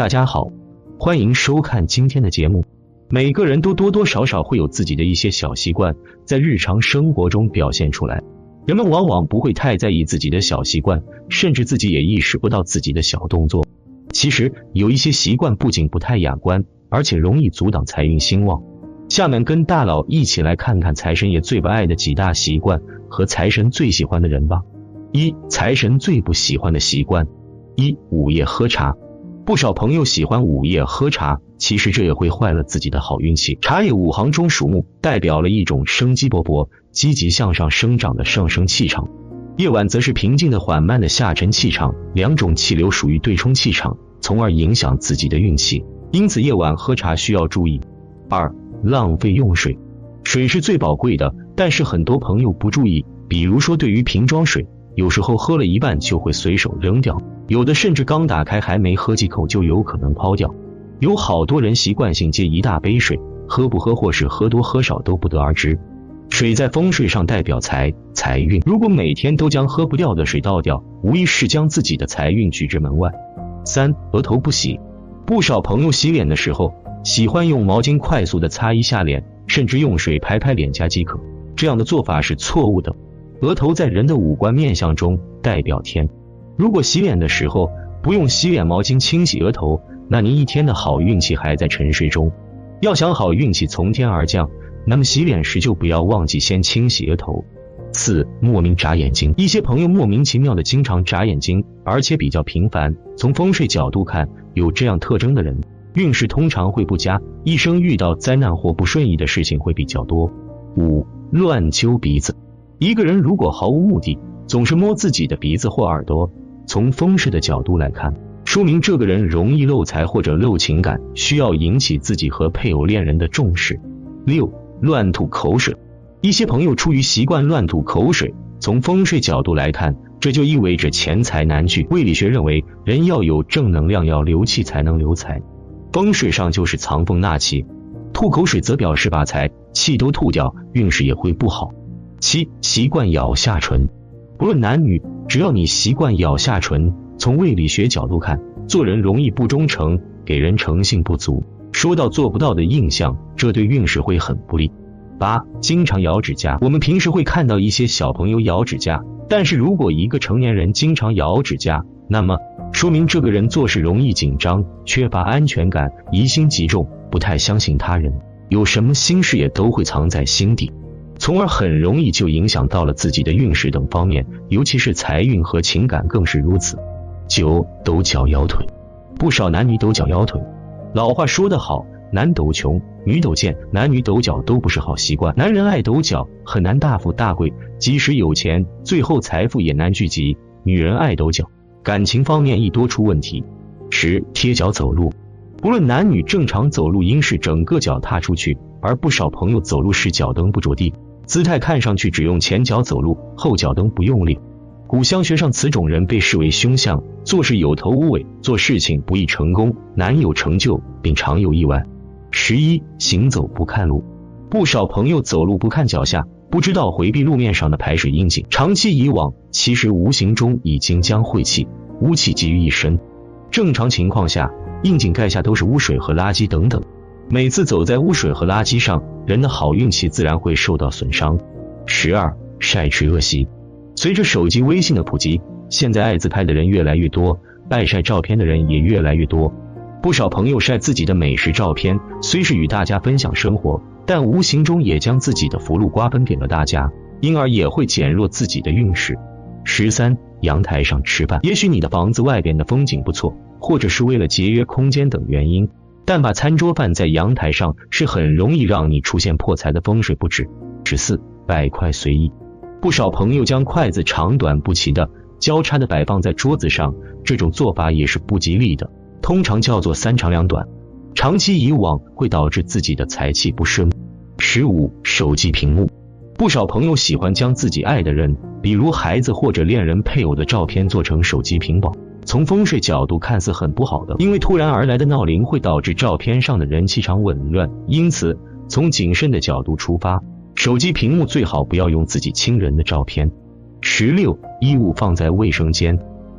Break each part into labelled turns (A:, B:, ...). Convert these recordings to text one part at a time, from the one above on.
A: 大家好，欢迎收看今天的节目。每个人都多多少少会有自己的一些小习惯，在日常生活中表现出来。人们往往不会太在意自己的小习惯，甚至自己也意识不到自己的小动作。其实有一些习惯不仅不太雅观，而且容易阻挡财运兴旺。下面跟大佬一起来看看财神爷最不爱的几大习惯和财神最喜欢的人吧。一、财神最不喜欢的习惯：一、午夜喝茶。不少朋友喜欢午夜喝茶，其实这也会坏了自己的好运气。茶叶五行中属木，代表了一种生机勃勃、积极向上生长的上升气场；夜晚则是平静的、缓慢的下沉气场。两种气流属于对冲气场，从而影响自己的运气。因此，夜晚喝茶需要注意。二、浪费用水。水是最宝贵的，但是很多朋友不注意，比如说对于瓶装水，有时候喝了一半就会随手扔掉。有的甚至刚打开还没喝几口就有可能抛掉，有好多人习惯性接一大杯水，喝不喝或是喝多喝少都不得而知。水在风水上代表财财运，如果每天都将喝不掉的水倒掉，无疑是将自己的财运拒之门外。三额头不洗，不少朋友洗脸的时候喜欢用毛巾快速的擦一下脸，甚至用水拍拍脸颊即可，这样的做法是错误的。额头在人的五官面相中代表天。如果洗脸的时候不用洗脸毛巾清洗额头，那您一天的好运气还在沉睡中。要想好运气从天而降，那么洗脸时就不要忘记先清洗额头。四、莫名眨眼睛，一些朋友莫名其妙的经常眨眼睛，而且比较频繁。从风水角度看，有这样特征的人，运势通常会不佳，一生遇到灾难或不顺意的事情会比较多。五、乱揪鼻子，一个人如果毫无目的，总是摸自己的鼻子或耳朵。从风水的角度来看，说明这个人容易漏财或者漏情感，需要引起自己和配偶恋人的重视。六，乱吐口水，一些朋友出于习惯乱吐口水，从风水角度来看，这就意味着钱财难聚。胃理学认为，人要有正能量，要流气才能留财。风水上就是藏风纳气，吐口水则表示把财气都吐掉，运势也会不好。七，习惯咬下唇。不论男女，只要你习惯咬下唇，从胃理学角度看，做人容易不忠诚，给人诚信不足，说到做不到的印象，这对运势会很不利。八，经常咬指甲。我们平时会看到一些小朋友咬指甲，但是如果一个成年人经常咬指甲，那么说明这个人做事容易紧张，缺乏安全感，疑心极重，不太相信他人，有什么心事也都会藏在心底。从而很容易就影响到了自己的运势等方面，尤其是财运和情感更是如此。九抖脚摇腿，不少男女抖脚摇腿。老话说得好，男抖穷，女抖贱，男女抖脚都不是好习惯。男人爱抖脚，很难大富大贵，即使有钱，最后财富也难聚集。女人爱抖脚，感情方面易多出问题。十贴脚走路，不论男女，正常走路应是整个脚踏出去，而不少朋友走路时脚蹬不着地。姿态看上去只用前脚走路，后脚蹬不用力。古相学上，此种人被视为凶相，做事有头无尾，做事情不易成功，难有成就，并常有意外。十一，行走不看路，不少朋友走路不看脚下，不知道回避路面上的排水窨井，长期以往，其实无形中已经将晦气、污气积于一身。正常情况下，窨井盖下都是污水和垃圾等等。每次走在污水和垃圾上，人的好运气自然会受到损伤。十二晒吃恶习，随着手机微信的普及，现在爱自拍的人越来越多，爱晒照片的人也越来越多。不少朋友晒自己的美食照片，虽是与大家分享生活，但无形中也将自己的福禄瓜分给了大家，因而也会减弱自己的运势。十三阳台上吃饭，也许你的房子外边的风景不错，或者是为了节约空间等原因。但把餐桌放在阳台上是很容易让你出现破财的风水布置。十四，摆筷随意，不少朋友将筷子长短不齐的交叉的摆放在桌子上，这种做法也是不吉利的，通常叫做三长两短，长期以往会导致自己的财气不顺。十五，手机屏幕，不少朋友喜欢将自己爱的人，比如孩子或者恋人、配偶的照片做成手机屏保。从风水角度看似很不好的，因为突然而来的闹铃会导致照片上的人气场紊乱，因此从谨慎的角度出发，手机屏幕最好不要用自己亲人的照片。十六，衣物放在卫生间，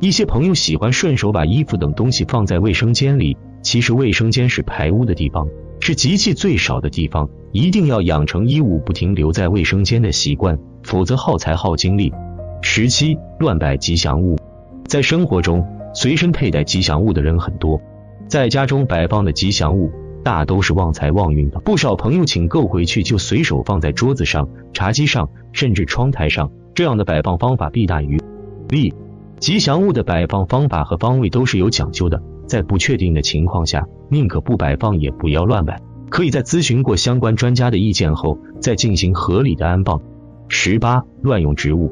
A: 一些朋友喜欢顺手把衣服等东西放在卫生间里，其实卫生间是排污的地方，是集气最少的地方，一定要养成衣物不停留在卫生间的习惯，否则耗材耗精力。十七，乱摆吉祥物，在生活中随身佩戴吉祥物的人很多，在家中摆放的吉祥物大都是旺财旺运的，不少朋友请购回去就随手放在桌子上、茶几上，甚至窗台上，这样的摆放方法弊大于利。吉祥物的摆放方法和方位都是有讲究的，在不确定的情况下，宁可不摆放，也不要乱摆。可以在咨询过相关专家的意见后，再进行合理的安放。十八，乱用植物，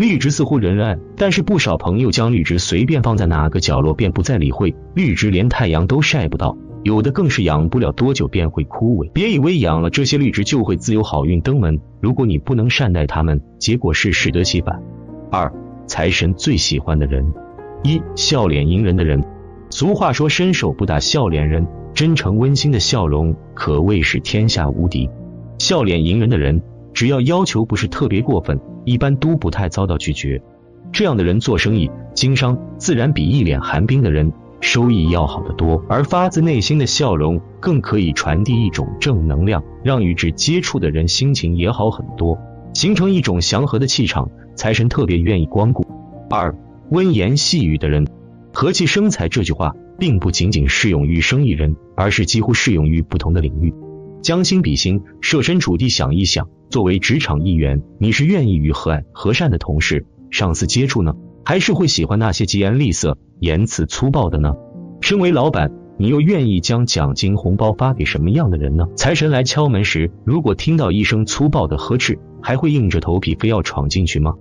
A: 绿植似乎人人爱，但是不少朋友将绿植随便放在哪个角落，便不再理会。绿植连太阳都晒不到，有的更是养不了多久便会枯萎。别以为养了这些绿植就会自有好运登门，如果你不能善待它们，结果是适得其反。二。财神最喜欢的人，一笑脸迎人的人。俗话说，伸手不打笑脸人，真诚温馨的笑容可谓是天下无敌。笑脸迎人的人，只要要求不是特别过分，一般都不太遭到拒绝。这样的人做生意经商，自然比一脸寒冰的人收益要好得多。而发自内心的笑容，更可以传递一种正能量，让与之接触的人心情也好很多，形成一种祥和的气场。财神特别愿意光顾。二，温言细语的人，和气生财这句话并不仅仅适用于生意人，而是几乎适用于不同的领域。将心比心，设身处地想一想，作为职场一员，你是愿意与和蔼和善的同事、上司接触呢，还是会喜欢那些疾言厉色、言辞粗暴的呢？身为老板，你又愿意将奖金红包发给什么样的人呢？财神来敲门时，如果听到一声粗暴的呵斥，还会硬着头皮非要闯进去吗？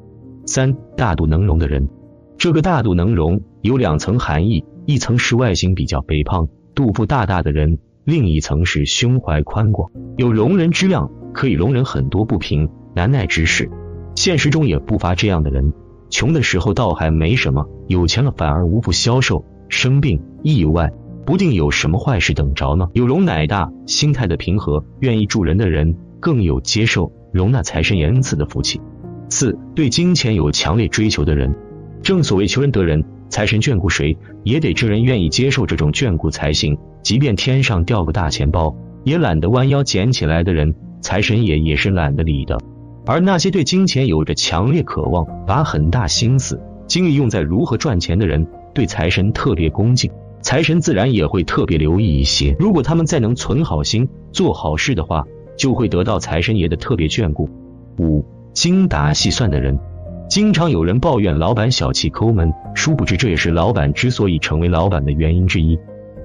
A: 三大度能容的人，这个大度能容有两层含义，一层是外形比较肥胖、肚腹大大的人，另一层是胸怀宽广、有容人之量，可以容忍很多不平难耐之事。现实中也不乏这样的人，穷的时候倒还没什么，有钱了反而无福消受，生病意外，不定有什么坏事等着呢。有容乃大，心态的平和，愿意助人的人，更有接受容纳财神爷恩赐的福气。四对金钱有强烈追求的人，正所谓求人得人，财神眷顾谁，也得这人愿意接受这种眷顾才行。即便天上掉个大钱包，也懒得弯腰捡起来的人，财神爷也是懒得理的。而那些对金钱有着强烈渴望，把很大心思、精力用在如何赚钱的人，对财神特别恭敬，财神自然也会特别留意一些。如果他们再能存好心、做好事的话，就会得到财神爷的特别眷顾。五。精打细算的人，经常有人抱怨老板小气抠门，殊不知这也是老板之所以成为老板的原因之一。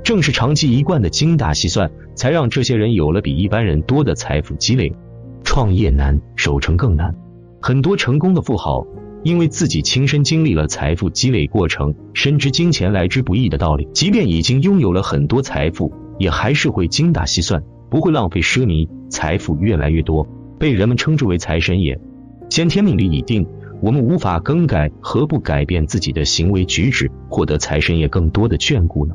A: 正是长期一贯的精打细算，才让这些人有了比一般人多的财富积累。创业难，守成更难。很多成功的富豪，因为自己亲身经历了财富积累过程，深知金钱来之不易的道理，即便已经拥有了很多财富，也还是会精打细算，不会浪费奢靡，财富越来越多，被人们称之为财神爷。先天命里已定，我们无法更改，何不改变自己的行为举止，获得财神爷更多的眷顾呢？